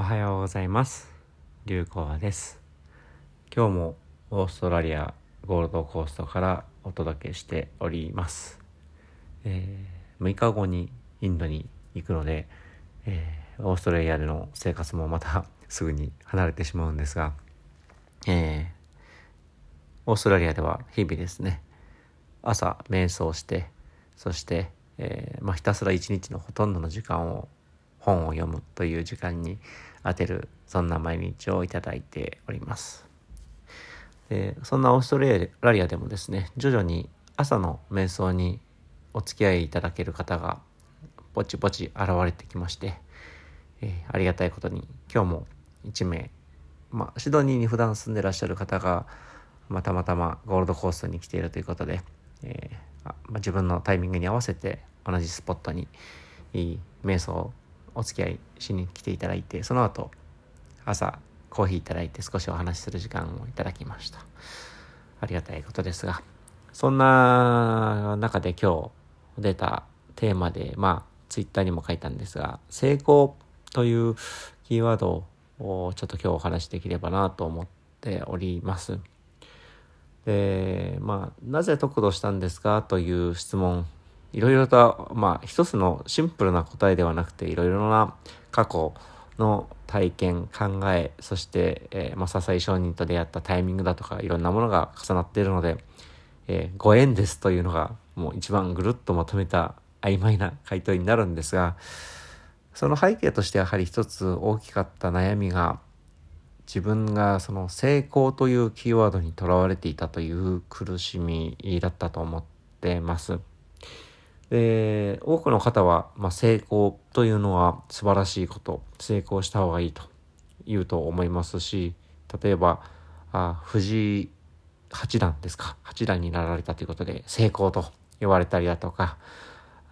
おはようございます。流行です。今日もオーストラリアゴールドコーストからお届けしております、えー、6日後にインドに行くので、えー、オーストラリアでの生活もまたすぐに離れてしまうんですが、えー、オーストラリアでは日々ですね朝瞑想してそして、えーまあ、ひたすら一日のほとんどの時間を本を読むという時間に当てるそんな毎日をいただいております。でそんなオーストラリアでもですね徐々に朝の瞑想にお付き合いいただける方がぼちぼち現れてきまして、えー、ありがたいことに今日も1名、まあ、シドニーに普段住んでらっしゃる方が、ま、たまたまゴールドコーストに来ているということで、えーまあ、自分のタイミングに合わせて同じスポットにいい瞑想お付き合いしに来ていただいてその後朝コーヒーいただいて少しお話しする時間をいただきました。ありがたいことですがそんな中で今日出たテーマでまあツイッターにも書いたんですが成功というキーワードをちょっと今日お話しできればなと思っております。でまあなぜ得度したんですかという質問いろいろと、まあ、一つのシンプルな答えではなくて、いろいろな過去の体験、考え、そして、えー、まあ、笹井商人と出会ったタイミングだとか、いろんなものが重なっているので、えー、ご縁ですというのが、もう一番ぐるっとまとめた曖昧な回答になるんですが、その背景としてやはり一つ大きかった悩みが、自分がその成功というキーワードにとらわれていたという苦しみだったと思ってます。で、多くの方は、まあ、成功というのは素晴らしいこと、成功した方がいいと言うと思いますし、例えば、あ藤井八段ですか、八段になられたということで、成功と言われたりだとか、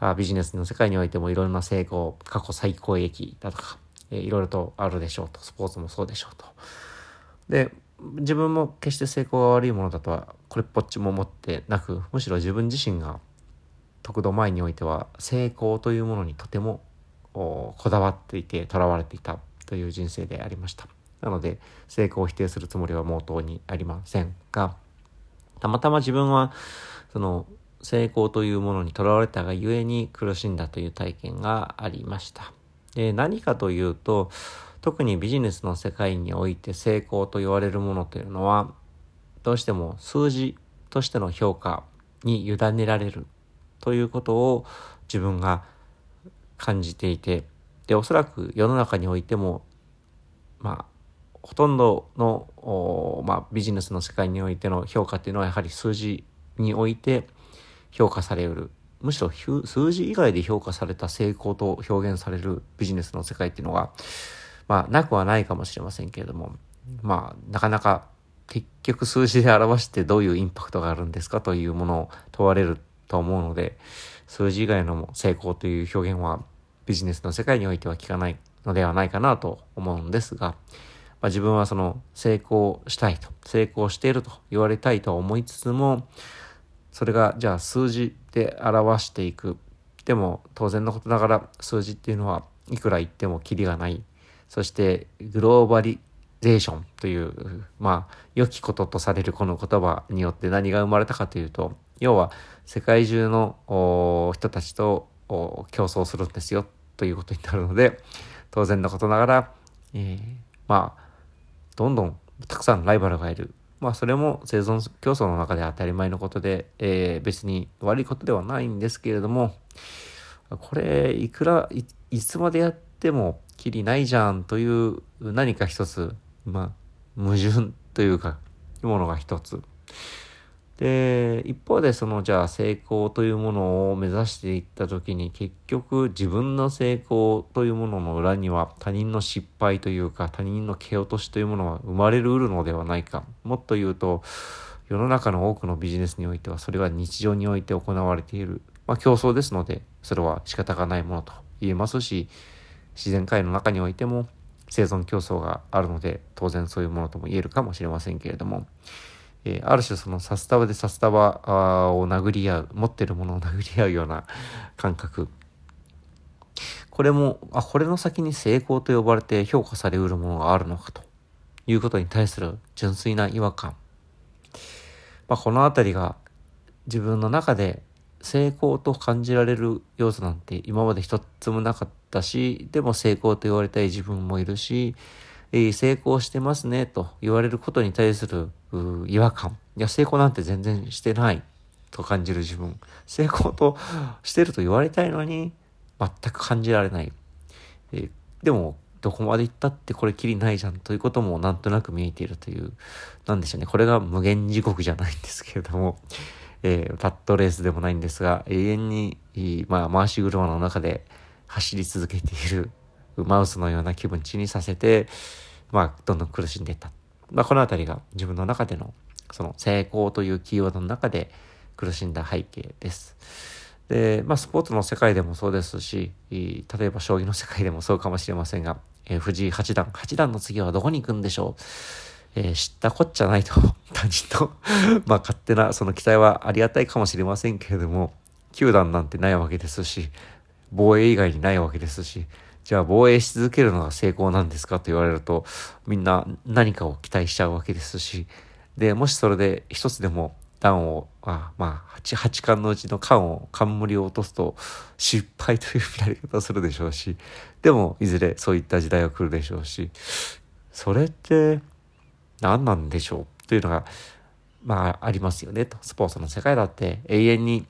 あビジネスの世界においてもいろいろな成功、過去最高益だとか、えいろいろとあるでしょうと、スポーツもそうでしょうと。で、自分も決して成功が悪いものだとは、これっぽっちも思ってなく、むしろ自分自身が得度前においては成功というものにとてもこだわっていてとらわれていたという人生でありました。なので成功を否定するつもりは毛頭にありませんがたまたま自分はその成功というものにとらわれたがゆえに苦しんだという体験がありました。で何かというと特にビジネスの世界において成功と言われるものというのはどうしても数字としての評価に委ねられるということを自分が感じていてでおそらく世の中においてもまあほとんどの、まあ、ビジネスの世界においての評価っていうのはやはり数字において評価されうる。むしろ数字以外で評価された成功と表現されるビジネスの世界っていうのがまあなくはないかもしれませんけれどもまあなかなか結局数字で表してどういうインパクトがあるんですかというものを問われると思うので、数字以外のも成功という表現はビジネスの世界においては効かないのではないかなと思うんですが、まあ、自分はその成功したいと、成功していると言われたいと思いつつも、それがじゃあ数字で表していく。でも当然のことながら数字っていうのはいくら言ってもキリがない。そしてグローバリゼーションという、まあ、良きこととされるこの言葉によって何が生まれたかというと、要は世界中の人たちと競争するんですよということになるので当然のことながら、えー、まあどんどんたくさんライバルがいる。まあそれも生存競争の中で当たり前のことで、えー、別に悪いことではないんですけれどもこれいくらいつまでやってもきりないじゃんという何か一つまあ矛盾というかものが一つで、一方でそのじゃあ成功というものを目指していった時に結局自分の成功というものの裏には他人の失敗というか他人の蹴落としというものは生まれるうるのではないか。もっと言うと世の中の多くのビジネスにおいてはそれは日常において行われている。まあ競争ですのでそれは仕方がないものと言えますし自然界の中においても生存競争があるので当然そういうものとも言えるかもしれませんけれどもえー、ある種その札束で札束を殴り合う持ってるものを殴り合うような感覚これも、あ、これの先に成功と呼ばれて評価されうるものがあるのかということに対する純粋な違和感。まあ、このあたりが自分の中で成功と感じられる要素なんて今まで一つもなかったし、でも成功と言われたい自分もいるし、成功してますねと言われることに対する違和感。いや、成功なんて全然してないと感じる自分。成功としてると言われたいのに、全く感じられない。え、でも、どこまで行ったってこれきりないじゃんということもなんとなく見えているという、なんでしょうね。これが無限地獄じゃないんですけれども、えー、タットレースでもないんですが、永遠に、まあ、回し車の中で走り続けているマウスのような気分地にさせて、まあ、どんどん苦しんでいった。まあ、このあたりが自分の中での、その成功というキーワードの中で苦しんだ背景です。で、まあ、スポーツの世界でもそうですし、例えば将棋の世界でもそうかもしれませんが、えー、藤井八段、八段の次はどこに行くんでしょう？えー、知ったこっちゃないと、他人と。まあ勝手なその期待はありがたいかもしれませんけれども、球団なんてないわけですし、防衛以外にないわけですし、じゃあ防衛し続けるのが成功なんですかと言われると、みんな何かを期待しちゃうわけですし、で、もしそれで一つでも段を、あまあ、八、八巻のうちの巻を、冠を落とすと失敗という見られ方をするでしょうし、でも、いずれそういった時代が来るでしょうし、それって、何なんでしょうというのが、まあ、ありますよねと。スポーツの世界だって永遠に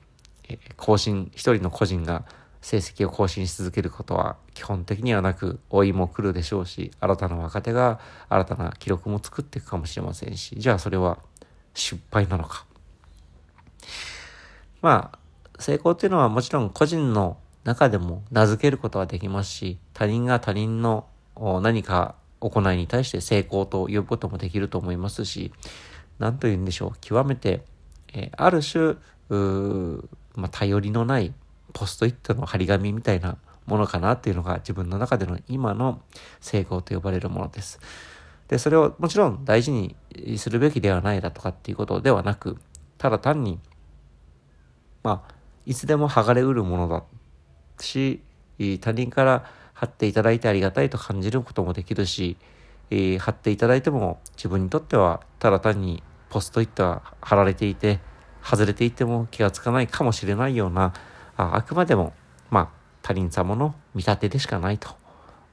更新、一人の個人が成績を更新し続けることは基本的にはなく、老いも来るでしょうし、新たな若手が新たな記録も作っていくかもしれませんし、じゃあそれは失敗なのか。まあ、成功っていうのはもちろん個人の中でも名付けることはできますし、他人が他人の何か行いに対して成功と呼ぶこともできると思いますし、何と言うんでしょう、極めて、えー、ある種、まあ、頼りのないポストイットの張り紙みたいなものかなっていうのが自分の中での今の成功と呼ばれるものです。で、それをもちろん大事にするべきではないだとかっていうことではなく、ただ単に、まあ、いつでも剥がれうるものだし、他人から貼っていただいてありがたいと感じることもできるし、えー、貼っていただいても自分にとってはただ単にポストイットが貼られていて、外れていても気がつかないかもしれないような、ああくまでも、まあ、他人様の見立てでしかないと。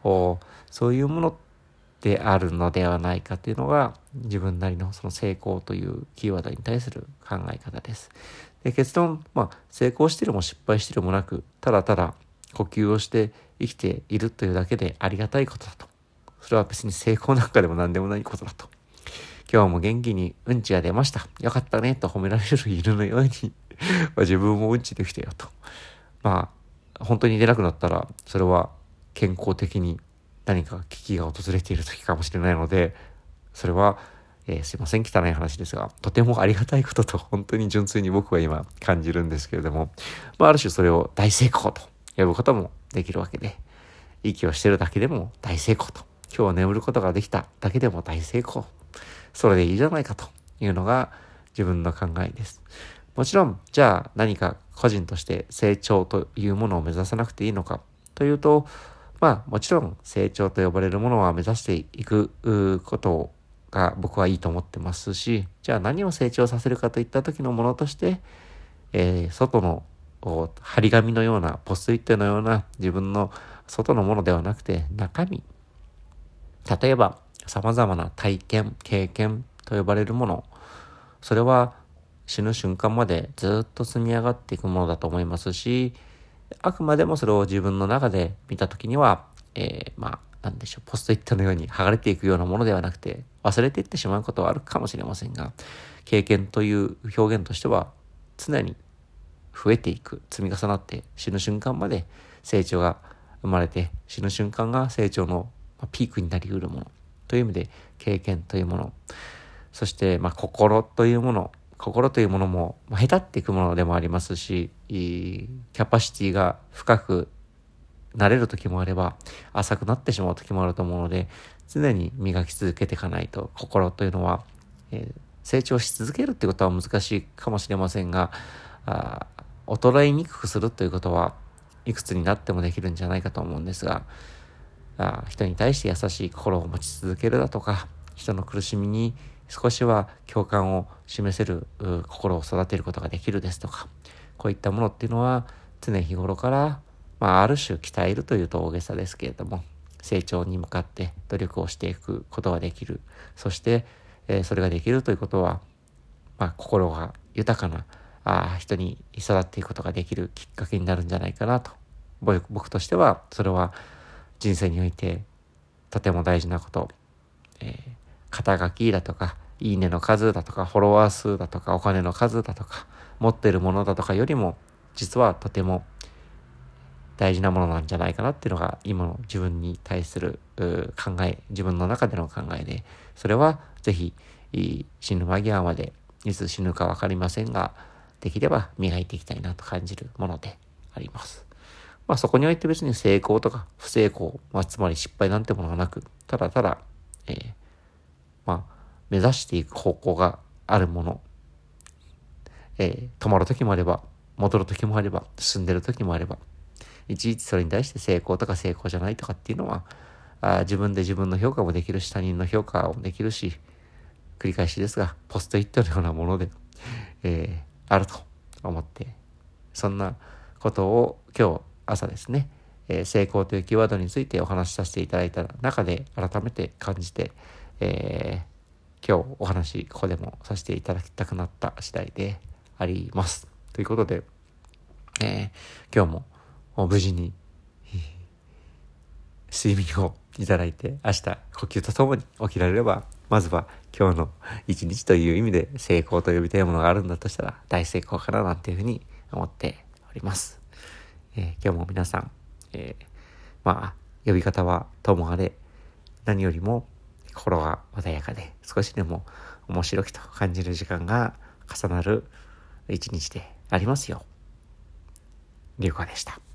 おそういうものであるのではないかというのが自分なりのその成功というキーワードに対する考え方です。で結論、まあ、成功してるも失敗してるもなく、ただただ呼吸をして生きているというだけでありがたいことだと。それは別に成功なんかでも何でもないことだと。今日も元気にうんちが出ました。よかったねと褒められる犬のように 自分もうんちできたよと。まあ、本当に出なくなったら、それは健康的に何か危機が訪れている時かもしれないので、それは、えー、すいません、汚い話ですが、とてもありがたいことと本当に純粋に僕は今感じるんですけれども、まあ、ある種それを大成功と呼ぶこともできるわけで、息をしてるだけでも大成功と。今日眠ることができただけでも大成功。それでいいじゃないかというのが自分の考えです。もちろん、じゃあ何か個人として成長というものを目指さなくていいのかというと、まあもちろん成長と呼ばれるものは目指していくことが僕はいいと思ってますし、じゃあ何を成長させるかといった時のものとして、えー、外のこう、張り紙のような、ポストイットのような自分の外のものではなくて、中身。例えば、様々な体験、経験と呼ばれるもの。それは死ぬ瞬間までずっと積み上がっていくものだと思いますし、あくまでもそれを自分の中で見たときには、えー、まあ、なんでしょう、ポストイットのように剥がれていくようなものではなくて、忘れていってしまうことはあるかもしれませんが、経験という表現としては、常に増えていく積み重なって死ぬ瞬間まで成長が生まれて死ぬ瞬間が成長のピークになりうるものという意味で経験というもの。そしてまあ心というもの心というものも下手っていくものでもありますしキャパシティが深くなれる時もあれば浅くなってしまう時もあると思うので常に磨き続けていかないと心というのは、えー、成長し続けるってことは難しいかもしれませんがあ衰えにくくするということは、いくつになってもできるんじゃないかと思うんですが、あ人に対して優しい心を持ち続けるだとか、人の苦しみに少しは共感を示せる心を育てることができるですとか、こういったものっていうのは常日頃から、まあ、ある種鍛えるというと大げさですけれども、成長に向かって努力をしていくことができる。そして、えー、それができるということは、まあ、心が豊かなあ人に育っていくことができるきっかけになるんじゃないかなと。僕としては、それは人生においてとても大事なこと。えー、肩書きだとか、いいねの数だとか、フォロワー数だとか、お金の数だとか、持ってるものだとかよりも、実はとても大事なものなんじゃないかなっていうのが今の自分に対する考え、自分の中での考えで、それはぜひ死ぬ間際までいつ死ぬかわかりませんが、できれば磨いていきたいなと感じるものであります。まあそこにおいて別に成功とか不成功、まあつまり失敗なんてものがなく、ただただ、えー、まあ目指していく方向があるもの、えー、止まる時もあれば、戻る時もあれば、進んでる時もあれば、いちいちそれに対して成功とか成功じゃないとかっていうのは、あ自分で自分の評価もできるし、他人の評価もできるし、繰り返しですが、ポストイットのようなもので、えー、あると思って、そんなことを今日朝ですね、えー、成功というキーワードについてお話しさせていただいた中で改めて感じて、えー、今日お話ここでもさせていただきたくなった次第であります。ということで、えー、今日も無事に睡眠をいただいて明日呼吸とともに起きられればまずは今日の一日という意味で成功と呼びたいものがあるんだとしたら大成功かななんていうふうに思っております。えー、今日も皆さん、えー、まあ呼び方はともあれ何よりも心が穏やかで少しでも面白きと感じる時間が重なる一日でありますよう。流行でした。